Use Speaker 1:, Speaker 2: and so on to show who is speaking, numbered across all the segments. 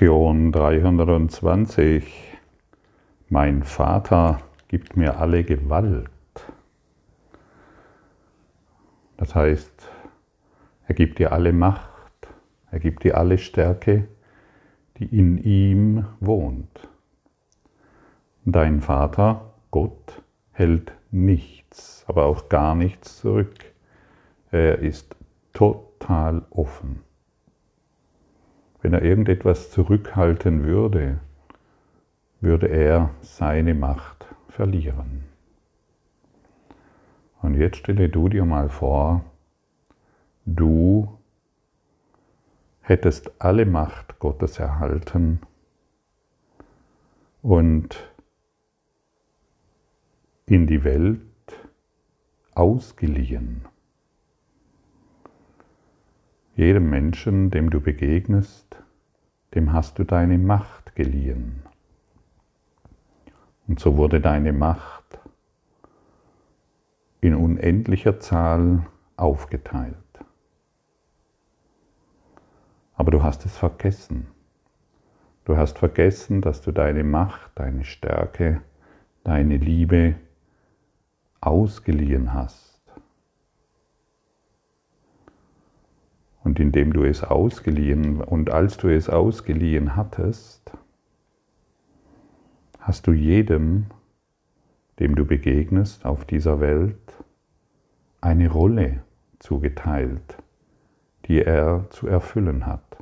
Speaker 1: Lektion 320. Mein Vater gibt mir alle Gewalt. Das heißt, er gibt dir alle Macht, er gibt dir alle Stärke, die in ihm wohnt. Dein Vater, Gott, hält nichts, aber auch gar nichts zurück. Er ist total offen. Wenn er irgendetwas zurückhalten würde, würde er seine Macht verlieren. Und jetzt stelle du dir mal vor, du hättest alle Macht Gottes erhalten und in die Welt ausgeliehen. Jedem Menschen, dem du begegnest, dem hast du deine Macht geliehen. Und so wurde deine Macht in unendlicher Zahl aufgeteilt. Aber du hast es vergessen. Du hast vergessen, dass du deine Macht, deine Stärke, deine Liebe ausgeliehen hast. Und indem du es ausgeliehen und als du es ausgeliehen hattest, hast du jedem, dem du begegnest auf dieser Welt, eine Rolle zugeteilt, die er zu erfüllen hat.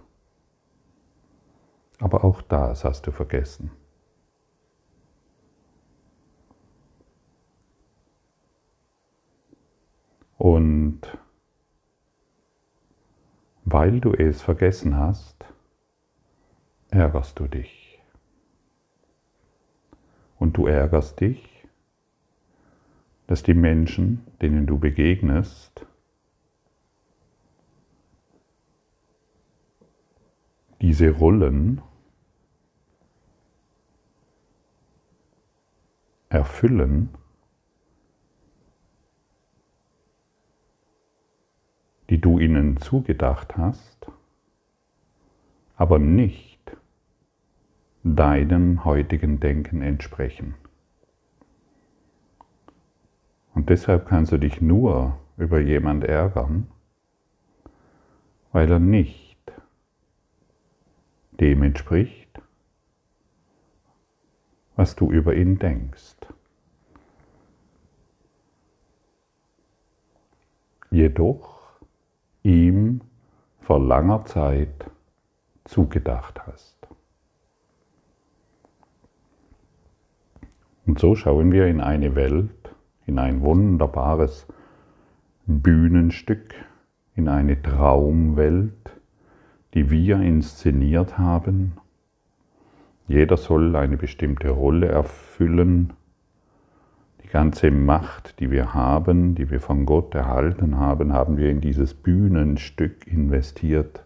Speaker 1: Aber auch das hast du vergessen. Und weil du es vergessen hast, ärgerst du dich. Und du ärgerst dich, dass die Menschen, denen du begegnest, diese Rollen erfüllen, die ihnen zugedacht hast, aber nicht deinem heutigen Denken entsprechen. Und deshalb kannst du dich nur über jemand ärgern, weil er nicht dem entspricht, was du über ihn denkst. Jedoch ihm vor langer Zeit zugedacht hast. Und so schauen wir in eine Welt, in ein wunderbares Bühnenstück, in eine Traumwelt, die wir inszeniert haben. Jeder soll eine bestimmte Rolle erfüllen die ganze Macht, die wir haben, die wir von Gott erhalten haben, haben wir in dieses Bühnenstück investiert.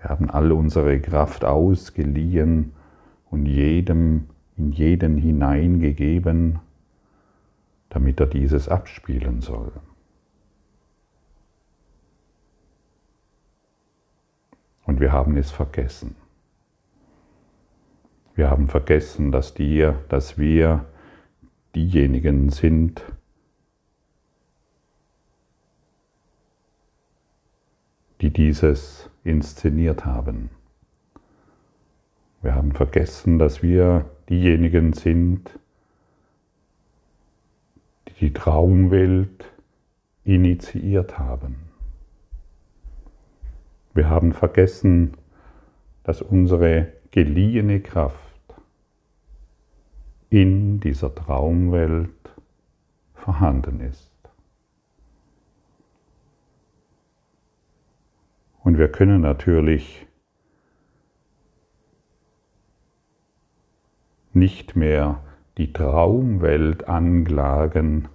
Speaker 1: Wir haben all unsere Kraft ausgeliehen und jedem in jeden hineingegeben, damit er dieses abspielen soll. Und wir haben es vergessen. Wir haben vergessen, dass, die, dass wir diejenigen sind, die dieses inszeniert haben. Wir haben vergessen, dass wir diejenigen sind, die die Traumwelt initiiert haben. Wir haben vergessen, dass unsere geliehene Kraft in dieser Traumwelt vorhanden ist. Und wir können natürlich nicht mehr die Traumwelt anklagen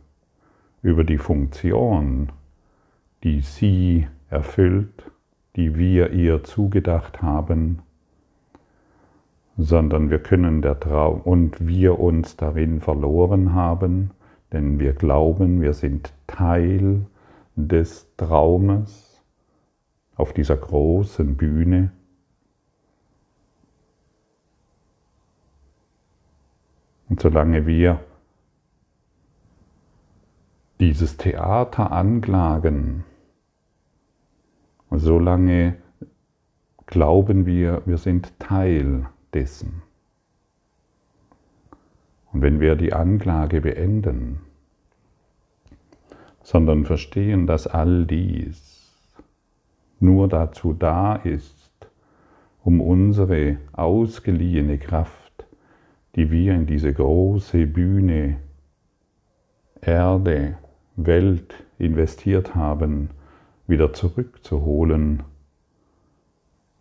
Speaker 1: über die Funktion, die sie erfüllt, die wir ihr zugedacht haben, sondern wir können der Traum und wir uns darin verloren haben, denn wir glauben, wir sind Teil des Traumes auf dieser großen Bühne. Und solange wir dieses Theater anklagen, solange glauben wir, wir sind Teil dessen. Und wenn wir die Anklage beenden, sondern verstehen, dass all dies nur dazu da ist, um unsere ausgeliehene Kraft, die wir in diese große Bühne Erde Welt investiert haben, wieder zurückzuholen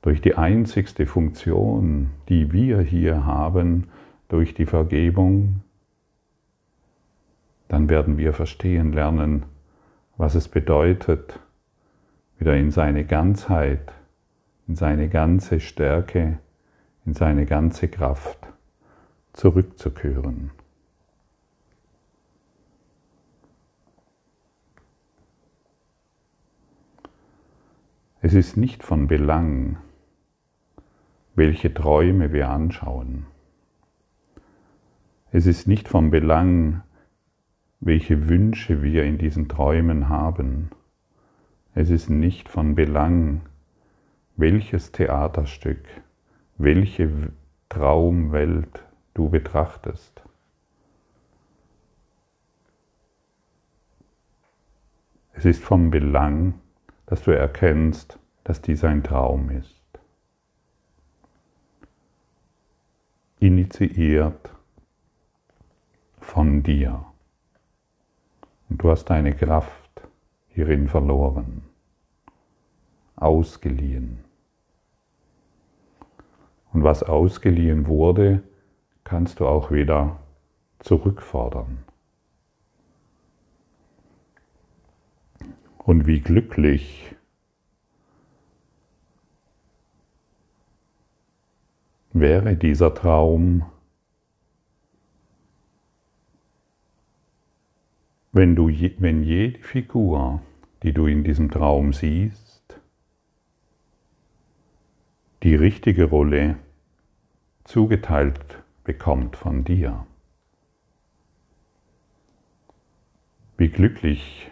Speaker 1: durch die einzigste Funktion, die wir hier haben, durch die Vergebung, dann werden wir verstehen lernen, was es bedeutet, wieder in seine Ganzheit, in seine ganze Stärke, in seine ganze Kraft zurückzukehren. Es ist nicht von Belang, welche Träume wir anschauen. Es ist nicht von Belang, welche Wünsche wir in diesen Träumen haben. Es ist nicht von Belang, welches Theaterstück, welche Traumwelt du betrachtest. Es ist von Belang, dass du erkennst, dass dies ein Traum ist. Initiiert von dir. Und du hast deine Kraft hierin verloren, ausgeliehen. Und was ausgeliehen wurde, kannst du auch wieder zurückfordern. Und wie glücklich wäre dieser Traum, wenn, du, wenn jede Figur, die du in diesem Traum siehst, die richtige Rolle zugeteilt bekommt von dir. Wie glücklich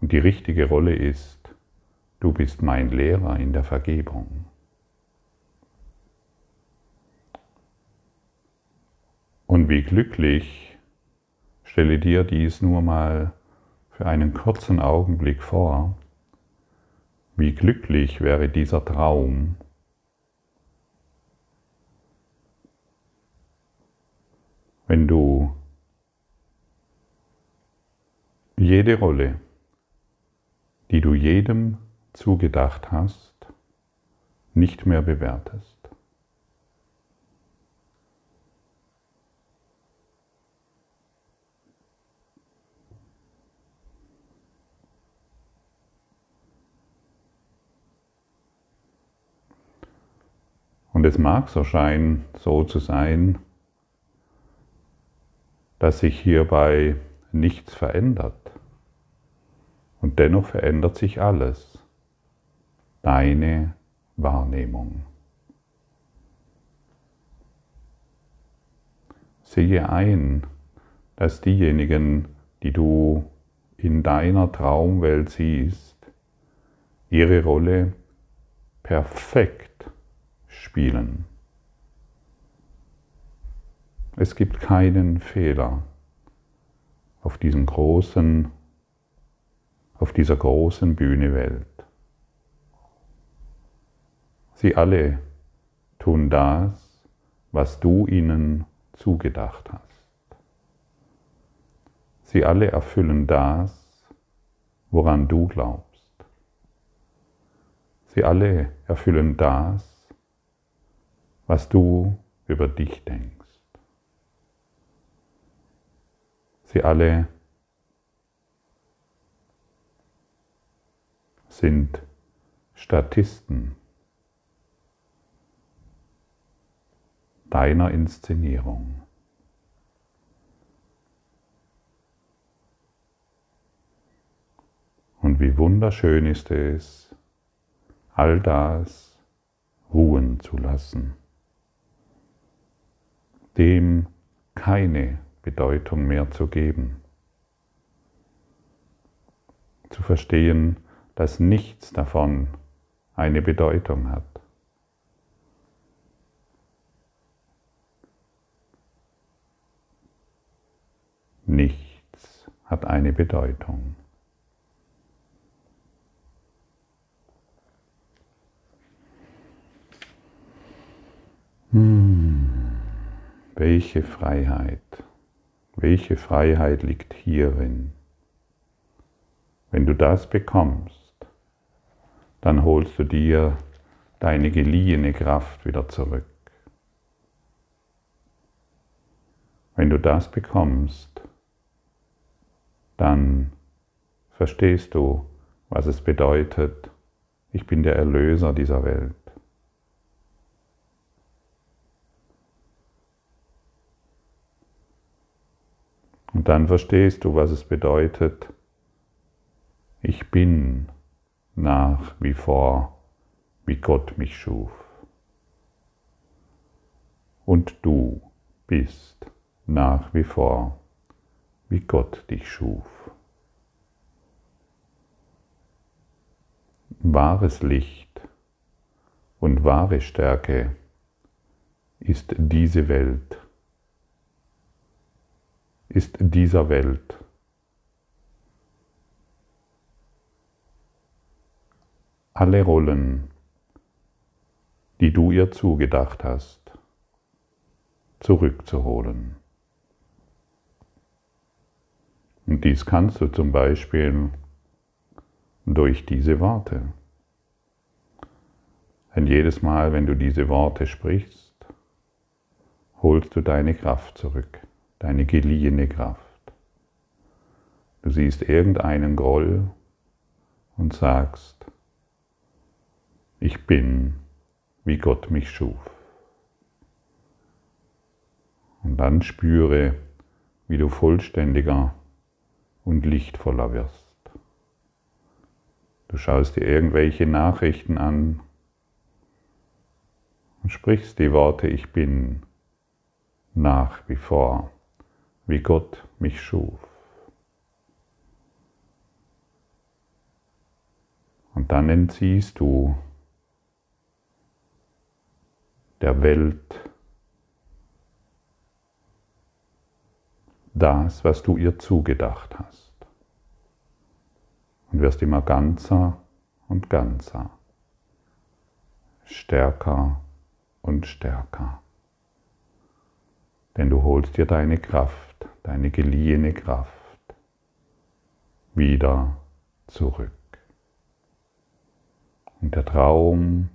Speaker 1: und die richtige Rolle ist, du bist mein Lehrer in der Vergebung. Und wie glücklich, stelle dir dies nur mal für einen kurzen Augenblick vor, wie glücklich wäre dieser Traum, wenn du jede Rolle, die du jedem zugedacht hast, nicht mehr bewertest. Und es mag so scheinen, so zu sein, dass sich hierbei nichts verändert. Und dennoch verändert sich alles. Deine Wahrnehmung. Sehe ein, dass diejenigen, die du in deiner Traumwelt siehst, ihre Rolle perfekt spielen. Es gibt keinen Fehler auf diesem großen auf dieser großen Bühne Welt. Sie alle tun das, was du ihnen zugedacht hast. Sie alle erfüllen das, woran du glaubst. Sie alle erfüllen das, was du über dich denkst. Sie alle sind Statisten deiner Inszenierung. Und wie wunderschön ist es, all das ruhen zu lassen, dem keine Bedeutung mehr zu geben. Zu verstehen, dass nichts davon eine Bedeutung hat. Nichts hat eine Bedeutung. Hm, welche Freiheit, welche Freiheit liegt hierin? Wenn du das bekommst, dann holst du dir deine geliehene Kraft wieder zurück. Wenn du das bekommst, dann verstehst du, was es bedeutet, ich bin der Erlöser dieser Welt. Und dann verstehst du, was es bedeutet, ich bin nach wie vor, wie Gott mich schuf. Und du bist nach wie vor, wie Gott dich schuf. Wahres Licht und wahre Stärke ist diese Welt, ist dieser Welt. Alle Rollen, die du ihr zugedacht hast, zurückzuholen. Und dies kannst du zum Beispiel durch diese Worte. Denn jedes Mal, wenn du diese Worte sprichst, holst du deine Kraft zurück, deine geliehene Kraft. Du siehst irgendeinen Groll und sagst, ich bin, wie Gott mich schuf. Und dann spüre, wie du vollständiger und lichtvoller wirst. Du schaust dir irgendwelche Nachrichten an und sprichst die Worte Ich bin nach wie vor, wie Gott mich schuf. Und dann entziehst du der Welt das, was du ihr zugedacht hast. Und wirst immer ganzer und ganzer, stärker und stärker. Denn du holst dir deine Kraft, deine geliehene Kraft wieder zurück. Und der Traum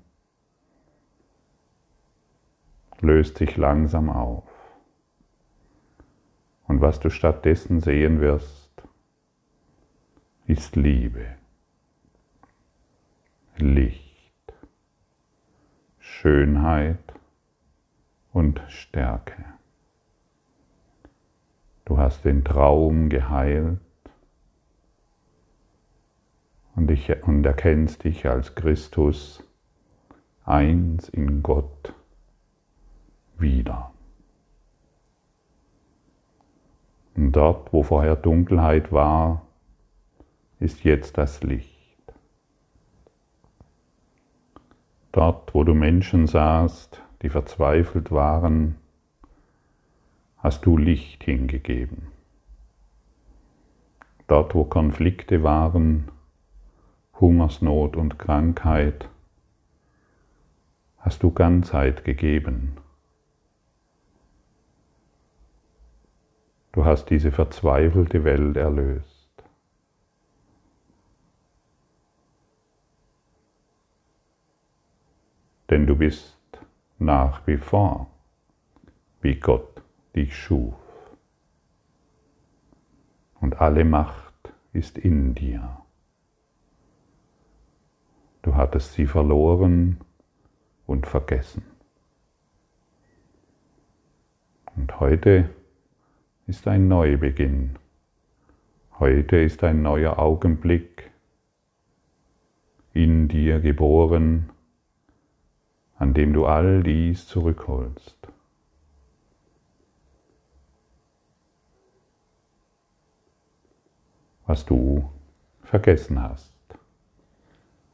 Speaker 1: löst sich langsam auf. Und was du stattdessen sehen wirst, ist Liebe, Licht, Schönheit und Stärke. Du hast den Traum geheilt und, ich, und erkennst dich als Christus eins in Gott wieder. Und dort, wo vorher Dunkelheit war, ist jetzt das Licht. Dort, wo du Menschen sahst, die verzweifelt waren, hast du Licht hingegeben. Dort, wo Konflikte waren, Hungersnot und Krankheit, hast du Ganzheit gegeben. Du hast diese verzweifelte Welt erlöst. Denn du bist nach wie vor, wie Gott dich schuf. Und alle Macht ist in dir. Du hattest sie verloren und vergessen. Und heute ist ein Neubeginn. Heute ist ein neuer Augenblick in dir geboren, an dem du all dies zurückholst. Was du vergessen hast.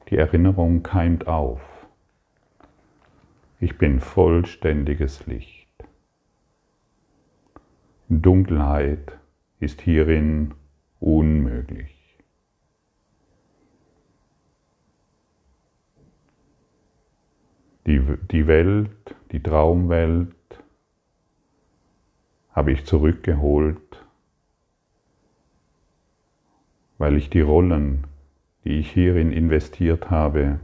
Speaker 1: Die Erinnerung keimt auf. Ich bin vollständiges Licht. Dunkelheit ist hierin unmöglich. Die, Welt, die Traumwelt habe ich zurückgeholt, weil ich die Rollen, die ich hierin investiert habe,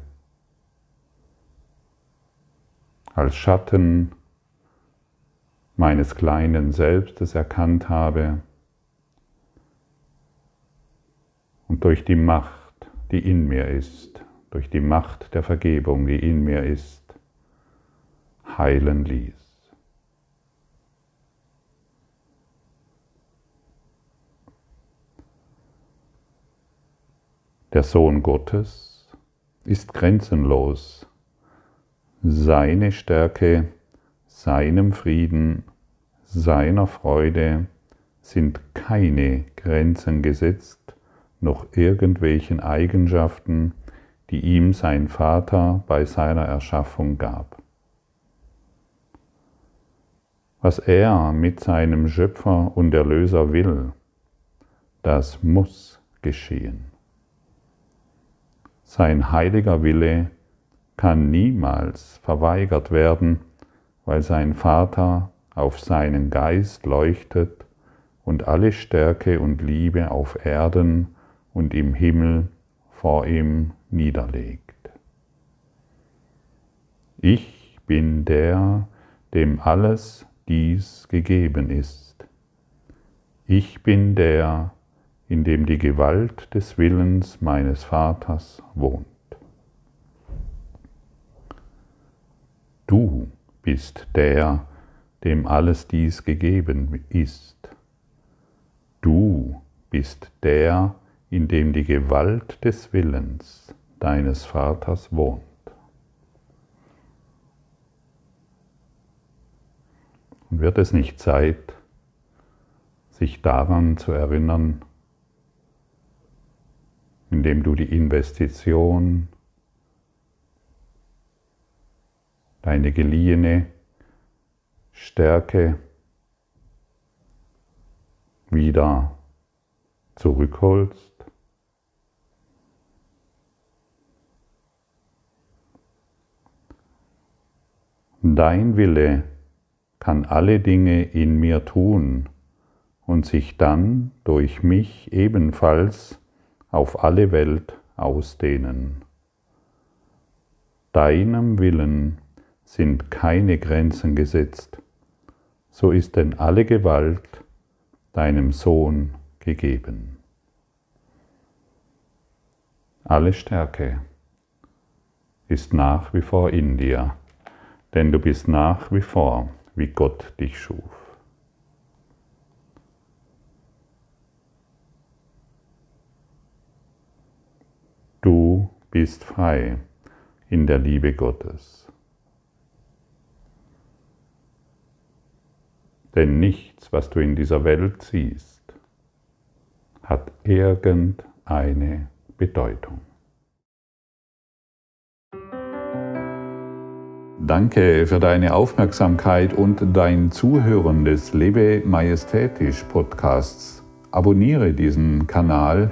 Speaker 1: als Schatten meines kleinen Selbstes erkannt habe und durch die Macht, die in mir ist, durch die Macht der Vergebung, die in mir ist, heilen ließ. Der Sohn Gottes ist grenzenlos. Seine Stärke, seinem Frieden, seiner Freude sind keine Grenzen gesetzt, noch irgendwelchen Eigenschaften, die ihm sein Vater bei seiner Erschaffung gab was er mit seinem Schöpfer und Erlöser will, das muss geschehen. Sein heiliger Wille kann niemals verweigert werden, weil sein Vater auf seinen Geist leuchtet und alle Stärke und Liebe auf Erden und im Himmel vor ihm niederlegt. Ich bin der, dem alles dies gegeben ist. Ich bin der, in dem die Gewalt des Willens meines Vaters wohnt. Du bist der, dem alles dies gegeben ist. Du bist der, in dem die Gewalt des Willens deines Vaters wohnt. Und wird es nicht Zeit, sich daran zu erinnern, indem du die Investition, deine geliehene Stärke wieder zurückholst? Dein Wille kann alle Dinge in mir tun und sich dann durch mich ebenfalls auf alle Welt ausdehnen. Deinem Willen sind keine Grenzen gesetzt, so ist denn alle Gewalt deinem Sohn gegeben. Alle Stärke ist nach wie vor in dir, denn du bist nach wie vor wie Gott dich schuf. Du bist frei in der Liebe Gottes. Denn nichts, was du in dieser Welt siehst, hat irgendeine Bedeutung. Danke für deine Aufmerksamkeit und dein Zuhören des Lebe Majestätisch Podcasts. Abonniere diesen Kanal,